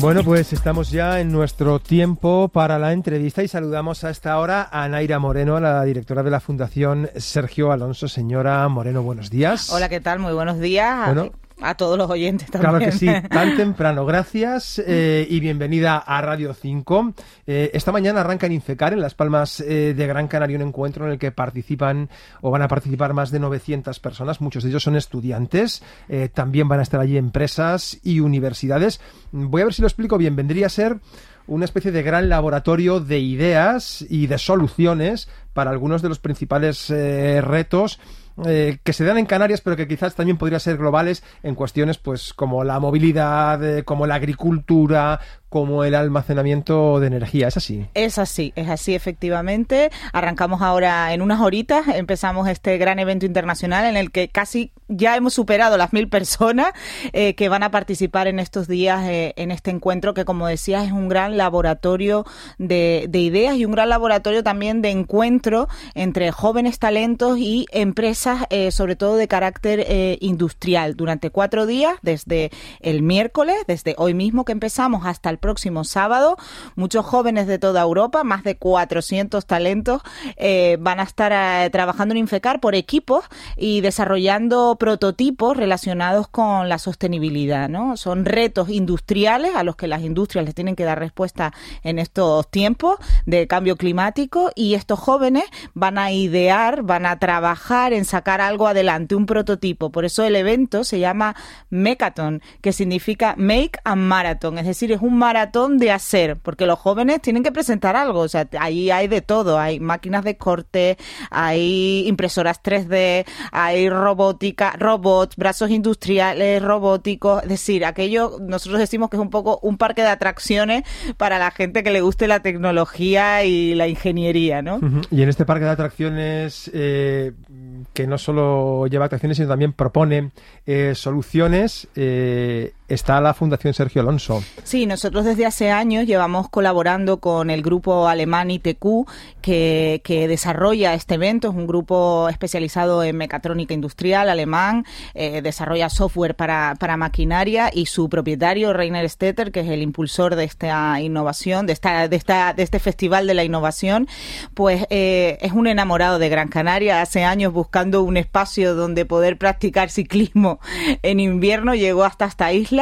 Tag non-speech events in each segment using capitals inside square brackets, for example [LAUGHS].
Bueno, pues estamos ya en nuestro tiempo para la entrevista y saludamos a esta hora a Naira Moreno, la directora de la Fundación Sergio Alonso. Señora Moreno, buenos días. Hola, ¿qué tal? Muy buenos días. Bueno, a todos los oyentes también. Claro que sí, tan [LAUGHS] temprano. Gracias eh, y bienvenida a Radio 5. Eh, esta mañana arranca en Infecar, en Las Palmas eh, de Gran Canaria, un encuentro en el que participan o van a participar más de 900 personas. Muchos de ellos son estudiantes. también van a estar allí empresas y universidades. Voy a ver si lo explico bien. Vendría a ser una especie de gran laboratorio de ideas y de soluciones para algunos de los principales retos eh, que se dan en Canarias, pero que quizás también podrían ser globales en cuestiones pues como la movilidad, eh, como la agricultura, como el almacenamiento de energía. ¿Es así? Es así, es así efectivamente. Arrancamos ahora en unas horitas, empezamos este gran evento internacional en el que casi ya hemos superado las mil personas eh, que van a participar en estos días eh, en este encuentro que, como decías, es un gran laboratorio de, ideas y un gran laboratorio también de encuentro entre jóvenes talentos y empresas, eh, sobre todo de carácter industrial, durante cuatro días, desde el miércoles, desde hoy mismo que empezamos hasta el próximo sábado. Muchos jóvenes de toda Europa, más de 400 talentos, eh, van a estar eh, trabajando en Infecar por equipos y desarrollando prototipos relacionados con la sostenibilidad. ¿no? Son retos industriales a los que las industrias les tienen que dar respuesta en estos tiempos de cambio climático y estos jóvenes van a idear, van a trabajar en sacar algo adelante, un prototipo. Por eso el evento se llama Mecaton, que significa Make a Marathon, es decir, es un maratón maratón de hacer, porque los jóvenes tienen que presentar algo, o sea, ahí hay de todo, hay máquinas de corte, hay impresoras 3D, hay robótica, robots, brazos industriales, robóticos, es decir, aquello, nosotros decimos que es un poco un parque de atracciones para la gente que le guste la tecnología y la ingeniería, ¿no? Y en este parque de atracciones, eh, que no solo lleva atracciones, sino también propone eh, soluciones, eh, está la Fundación Sergio Alonso. Sí, nosotros desde hace años llevamos colaborando con el grupo alemán ITQ que, que desarrolla este evento. Es un grupo especializado en mecatrónica industrial alemán, eh, desarrolla software para, para, maquinaria y su propietario, Rainer Stetter, que es el impulsor de esta innovación, de, esta, de, esta, de este Festival de la Innovación, pues eh, es un enamorado de Gran Canaria. Hace años buscando un espacio donde poder practicar ciclismo en invierno, llegó hasta esta isla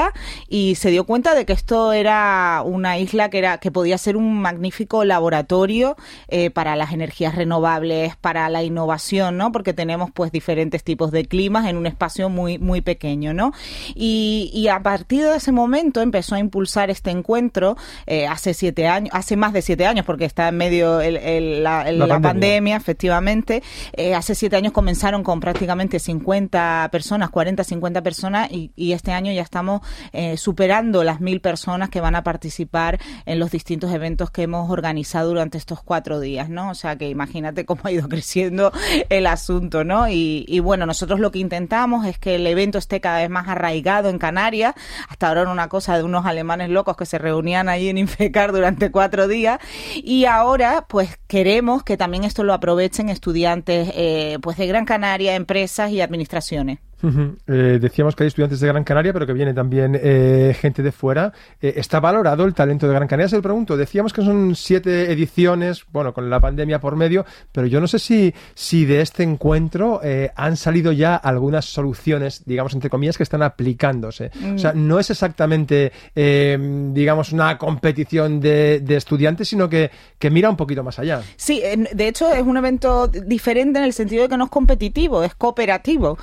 y se dio cuenta de que esto era una isla que era que podía ser un magnífico laboratorio eh, para las energías renovables, para la innovación, ¿no? Porque tenemos pues diferentes tipos de climas en un espacio muy muy pequeño, ¿no? Y, a partir de ese momento empezó a impulsar este encuentro eh, hace siete años, hace más de siete años porque está en medio la, pandemia. efectivamente. Eh, hace siete años comenzaron con prácticamente 50 personas, 40, 50 personas y, y este año ya estamos eh, superando las mil personas que van a participar en los distintos eventos que hemos organizado durante estos cuatro días, ¿no? O sea que imagínate cómo ha ido [LAUGHS] creciendo el asunto, ¿no? Y, bueno, nosotros lo que intentamos es que el evento esté cada vez más arraigado en Canarias. Hasta ahora era una cosa de unos alemanes locos que se reunían allí en Infecar durante cuatro días y ahora pues queremos que también esto lo aprovechen estudiantes eh, pues de Gran Canaria, empresas y administraciones. Eh, decíamos que hay estudiantes de Gran Canaria, pero que viene también eh, gente de fuera. Eh, ¿Está valorado el talento de Gran Canaria? Se lo pregunto. Decíamos que son siete ediciones, bueno, con la pandemia por medio, pero yo no sé si, si de este encuentro han salido ya algunas soluciones, digamos, entre comillas, que están aplicándose. O sea, mm. no es exactamente, digamos, una competición de, de, estudiantes, sino que, que mira un poquito más allá. Sí, de hecho es un evento diferente en el sentido de que no es competitivo, es cooperativo.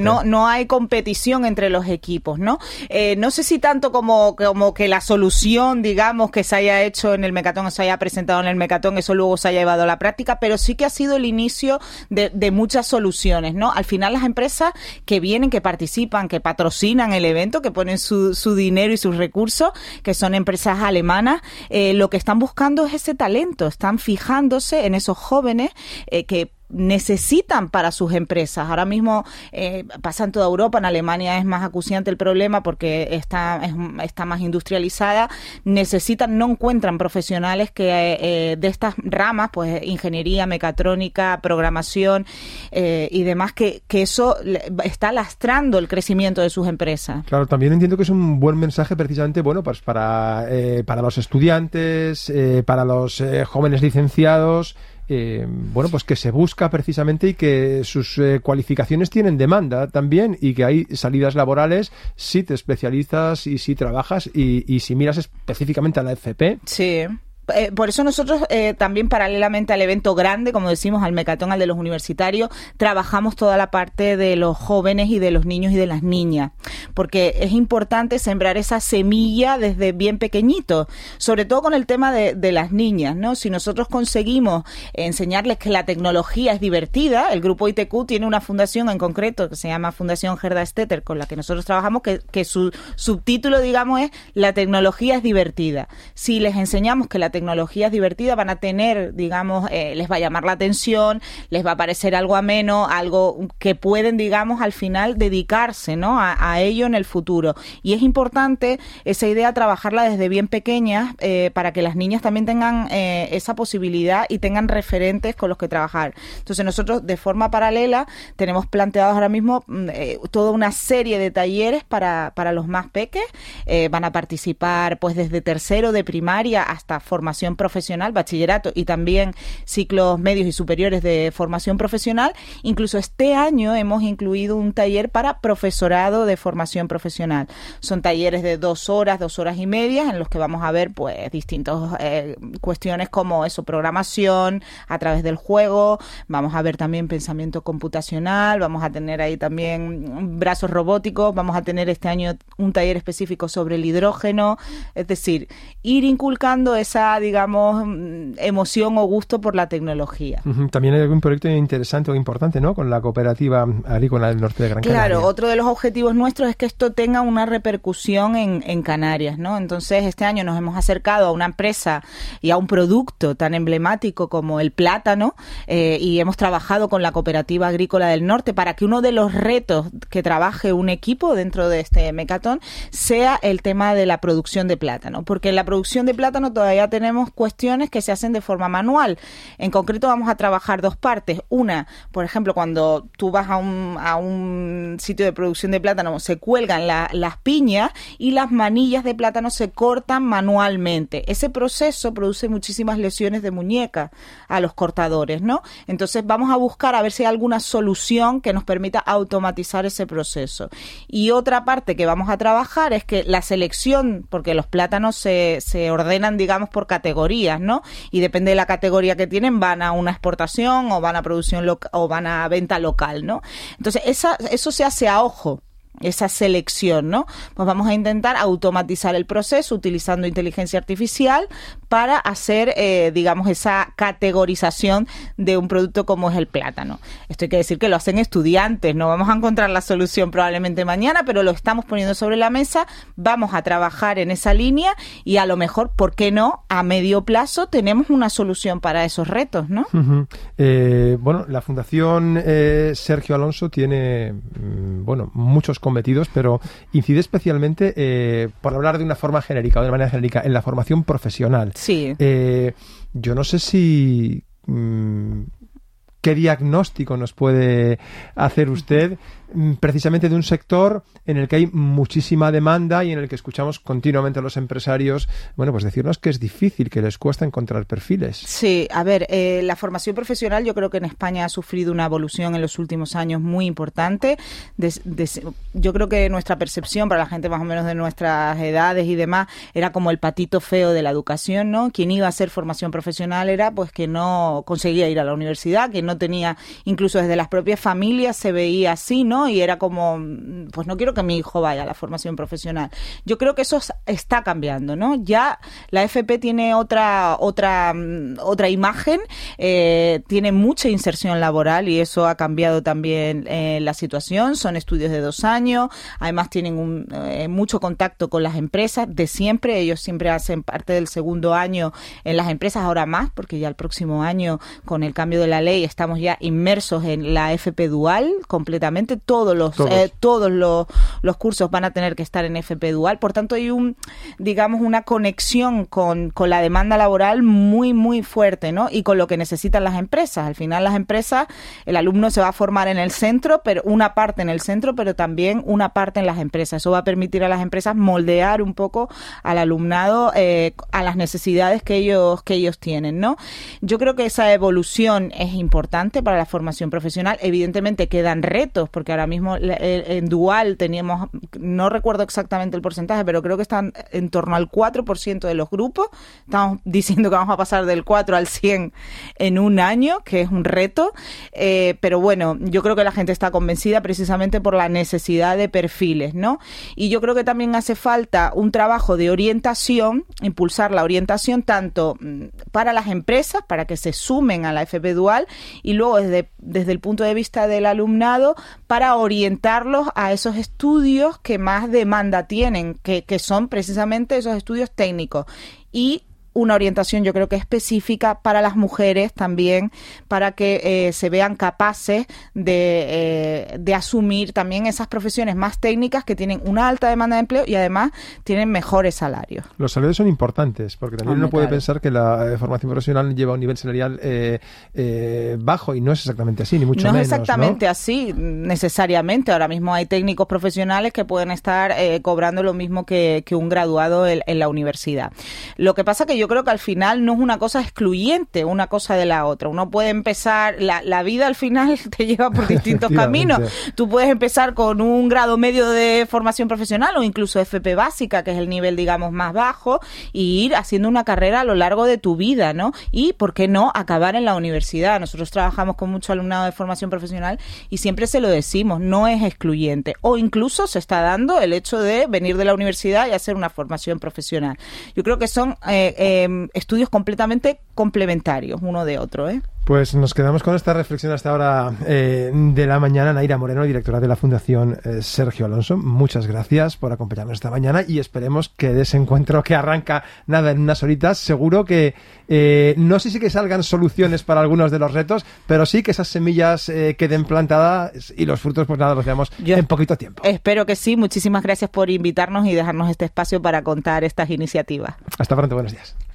No no, hay competición entre los equipos, ¿no? Eh, no sé si tanto como, como que la solución, digamos, que se haya hecho en el Mecatón, se haya presentado en el Mecatón, eso luego se haya llevado a la práctica, pero sí que ha sido el inicio de, muchas soluciones, ¿no? Al final las empresas que vienen, que participan, que patrocinan el evento, que ponen su, su dinero y sus recursos, que son empresas alemanas, eh, lo que están buscando es ese talento, están fijándose en esos jóvenes eh, que necesitan para sus empresas. Ahora mismo eh, pasa en toda Europa, en Alemania es más acuciante el problema porque está, está más industrializada. Necesitan, no encuentran profesionales que eh, de estas ramas, pues ingeniería, mecatrónica, programación eh, y demás, que, que eso está lastrando el crecimiento de sus empresas. Claro, también entiendo que es un buen mensaje precisamente, bueno, pues para, para los estudiantes, para los jóvenes licenciados, eh, bueno, pues que se busca precisamente y que sus eh, cualificaciones tienen demanda también y que hay salidas laborales si te especializas y si trabajas y, y si miras específicamente a la FP. Sí. Eh, por eso nosotros eh, también paralelamente al evento grande, como decimos, al mecatón, al de los universitarios, trabajamos toda la parte de los jóvenes y de los niños y de las niñas, porque es importante sembrar esa semilla desde bien pequeñito, sobre todo con el tema de, de las niñas, ¿no? Si nosotros conseguimos enseñarles que la tecnología es divertida, el grupo ITQ tiene una fundación en concreto que se llama Fundación Gerda Stetter, con la que nosotros trabajamos, que, que su subtítulo, digamos, es La tecnología es divertida. Si les enseñamos que la tecnología es divertida, van a tener, digamos, eh, les va a llamar la atención, les va a parecer algo ameno, algo que pueden, digamos, al final dedicarse, ¿no? A, ello en el futuro. Y es importante esa idea trabajarla desde bien pequeñas eh, para que las niñas también tengan eh, esa posibilidad y tengan referentes con los que trabajar. Entonces nosotros de forma paralela tenemos planteados ahora mismo mm, toda una serie de talleres para, para los más peques. van a participar pues desde tercero de primaria hasta formación profesional, bachillerato y también ciclos medios y superiores de formación profesional. Incluso este año hemos incluido un taller para profesorado de formación profesional. Son talleres de dos horas, dos horas y media, en los que vamos a ver pues distintas eh, cuestiones como eso, programación a través del juego, vamos a ver también pensamiento computacional, vamos a tener ahí también brazos robóticos, vamos a tener este año un taller específico sobre el hidrógeno, es decir, ir inculcando esa digamos, mm, emoción o gusto por la tecnología. También hay algún proyecto interesante o importante, ¿no? Con la cooperativa agrícola del norte de Gran Canaria. Claro, otro de los objetivos nuestros es que esto tenga una repercusión en, en Canarias, ¿no? Entonces, este año nos hemos acercado a una empresa y a un producto tan emblemático como el plátano eh, y hemos trabajado con la cooperativa agrícola del norte para que uno de los retos que trabaje un equipo dentro de este mecatón sea el tema de la producción de plátano, porque en la producción de plátano todavía tenemos tenemos cuestiones que se hacen de forma manual. En concreto vamos a trabajar dos partes. Una, por ejemplo, cuando tú vas a un, sitio de producción de plátano, se cuelgan las piñas y las manillas de plátano se cortan manualmente. Ese proceso produce muchísimas lesiones de muñeca a los cortadores, ¿no? Entonces vamos a buscar a ver si hay alguna solución que nos permita automatizar ese proceso. Y otra parte que vamos a trabajar es que la selección, porque los plátanos se, se ordenan, digamos, por categorías, ¿no? Y depende de la categoría que tienen, van a una exportación o van a producción o van a venta local, ¿no? Entonces, esa, eso se hace a ojo esa selección, ¿no? Pues vamos a intentar automatizar el proceso utilizando inteligencia artificial para hacer, eh, digamos, esa categorización de un producto como es el plátano. Esto hay que decir que lo hacen estudiantes, no vamos a encontrar la solución probablemente mañana, pero lo estamos poniendo sobre la mesa, vamos a trabajar en esa línea y a lo mejor, ¿por qué no? A medio plazo tenemos una solución para esos retos, ¿no? Eh, bueno, la Fundación eh, Sergio Alonso tiene, mm, bueno, muchos cometidos, pero incide especialmente, eh, por hablar de una forma genérica o de manera genérica, en la formación profesional. Sí. Eh, yo no sé si... Mm, ¿Qué diagnóstico nos puede hacer usted precisamente de un sector en el que hay muchísima demanda y en el que escuchamos continuamente a los empresarios, bueno, pues decirnos que es difícil, que les cuesta encontrar perfiles. Sí, a ver, eh, la formación profesional yo creo que en España ha sufrido una evolución en los últimos años muy importante. yo creo que nuestra percepción para la gente más o menos de nuestras edades y demás era como el patito feo de la educación, ¿no? Quien iba a hacer formación profesional era pues que no conseguía ir a la universidad, que no tenía, incluso desde las propias familias se veía así, ¿no? Y era como, pues no quiero que mi hijo vaya a la formación profesional. Yo creo que eso está cambiando, ¿no? Ya la FP tiene otra, otra, mm, otra imagen, eh, tiene mucha inserción laboral y eso ha cambiado también eh, la situación. Son estudios de dos años, además tienen un, eh, mucho contacto con las empresas de siempre. Ellos siempre hacen parte del segundo año en las empresas, ahora más, porque ya el próximo año, con el cambio de la ley, estamos ya inmersos en la FP dual completamente. Todos los, todos, los, los cursos van a tener que estar en FP dual. Por tanto, hay un, digamos, una conexión con, con la demanda laboral muy, muy fuerte, ¿no? Y con lo que necesitan las empresas. Al final, las empresas, el alumno se va a formar en el centro, pero una parte en el centro, pero también una parte en las empresas. Eso va a permitir a las empresas moldear un poco al alumnado eh, a las necesidades que ellos, que ellos tienen, ¿no? Yo creo que esa evolución es importante para la formación profesional. Evidentemente quedan retos, porque ahora mismo en Dual teníamos, no recuerdo exactamente el porcentaje, pero creo que están en torno al 4% de los grupos. Estamos [LAUGHS] diciendo que vamos a pasar del 4 al 100 en un año, que es un reto. Eh, pero bueno, yo creo que la gente está convencida precisamente por la necesidad de perfiles, ¿no? Y yo creo que también hace falta un trabajo de orientación, impulsar la orientación tanto mm, para las empresas, para que se sumen a la FP Dual, y luego desde, desde el punto de vista del alumnado, para orientarlos a esos estudios que más demanda tienen, que, que son precisamente esos estudios técnicos. Y una orientación yo creo que específica para las mujeres también, para que eh, se vean capaces de, eh, de, asumir también esas profesiones más técnicas que tienen una alta demanda de empleo y además tienen mejores salarios. Los salarios son importantes, porque también uno puede pensar que la eh, formación profesional lleva un nivel salarial bajo y no es exactamente así, ni mucho menos. No es exactamente así, necesariamente. Ahora mismo hay técnicos profesionales que pueden estar cobrando lo mismo que, que un graduado en, en, la universidad. Lo que pasa que yo yo creo que al final no es una cosa excluyente una cosa de la otra. Uno puede empezar, la, la vida al final [LAUGHS] te lleva por distintos [LAUGHS] caminos. Tú puedes empezar con un grado medio de formación profesional o incluso FP básica, que es el nivel, digamos, más bajo, y ir haciendo una carrera a lo largo de tu vida, ¿no? Y, ¿por qué no?, acabar en la universidad. Nosotros trabajamos con mucho alumnado de formación profesional y siempre se lo decimos, no es excluyente. O incluso se está dando el hecho de venir de la universidad y hacer una formación profesional. Yo creo que son eh, eh Em, estudios completamente complementarios uno de otro. ¿eh? Pues nos quedamos con esta reflexión hasta ahora eh, de la mañana. Naira Moreno, directora de la Fundación eh, Sergio Alonso, muchas gracias por acompañarnos esta mañana y esperemos que de ese encuentro que arranca nada en unas horitas, seguro que eh, no sé si que salgan soluciones para algunos de los retos, pero sí que esas semillas queden plantadas y los frutos pues nada los veamos en poquito tiempo. Espero que sí. Muchísimas gracias por invitarnos y dejarnos este espacio para contar estas iniciativas. Hasta pronto, buenos días.